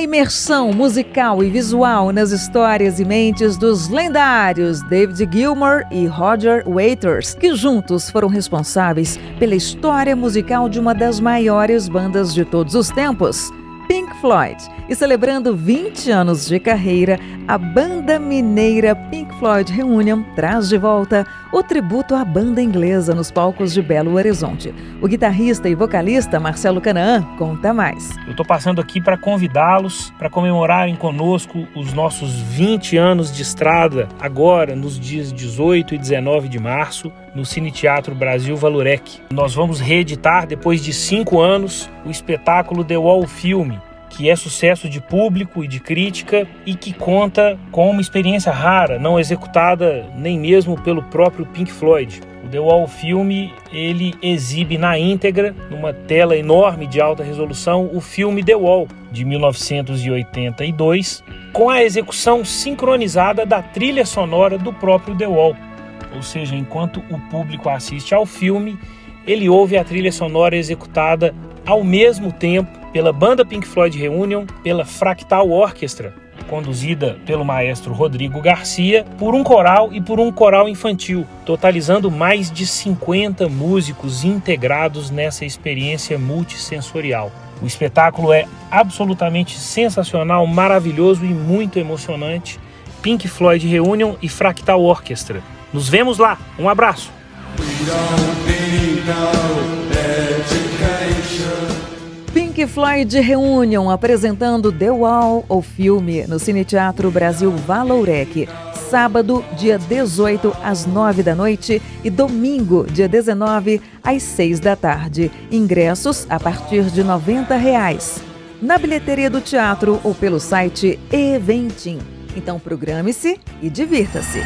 imersão musical e visual nas histórias e mentes dos lendários David Gilmour e Roger Waters, que juntos foram responsáveis pela história musical de uma das maiores bandas de todos os tempos, Pink Floyd. E celebrando 20 anos de carreira, a banda mineira Pink Floyd Reunion traz de volta o tributo à banda inglesa nos palcos de Belo Horizonte. O guitarrista e vocalista Marcelo Canaã conta mais. Eu estou passando aqui para convidá-los para comemorarem conosco os nossos 20 anos de estrada, agora nos dias 18 e 19 de março, no Cine Teatro Brasil Valurec. Nós vamos reeditar, depois de cinco anos, o espetáculo The Wall Filme que é sucesso de público e de crítica e que conta com uma experiência rara, não executada nem mesmo pelo próprio Pink Floyd. O The Wall filme ele exibe na íntegra, numa tela enorme de alta resolução, o filme The Wall de 1982, com a execução sincronizada da trilha sonora do próprio The Wall. Ou seja, enquanto o público assiste ao filme, ele ouve a trilha sonora executada ao mesmo tempo pela banda Pink Floyd Reunion, pela Fractal Orchestra, conduzida pelo maestro Rodrigo Garcia, por um coral e por um coral infantil, totalizando mais de 50 músicos integrados nessa experiência multissensorial. O espetáculo é absolutamente sensacional, maravilhoso e muito emocionante. Pink Floyd Reunion e Fractal Orchestra. Nos vemos lá. Um abraço. Pink Floyd Reunion apresentando The Wall, o filme, no Cine Teatro Brasil Valourec. Sábado, dia 18, às 9 da noite e domingo, dia 19, às 6 da tarde. Ingressos a partir de 90 reais. Na bilheteria do teatro ou pelo site Eventim. Então programe-se e divirta-se.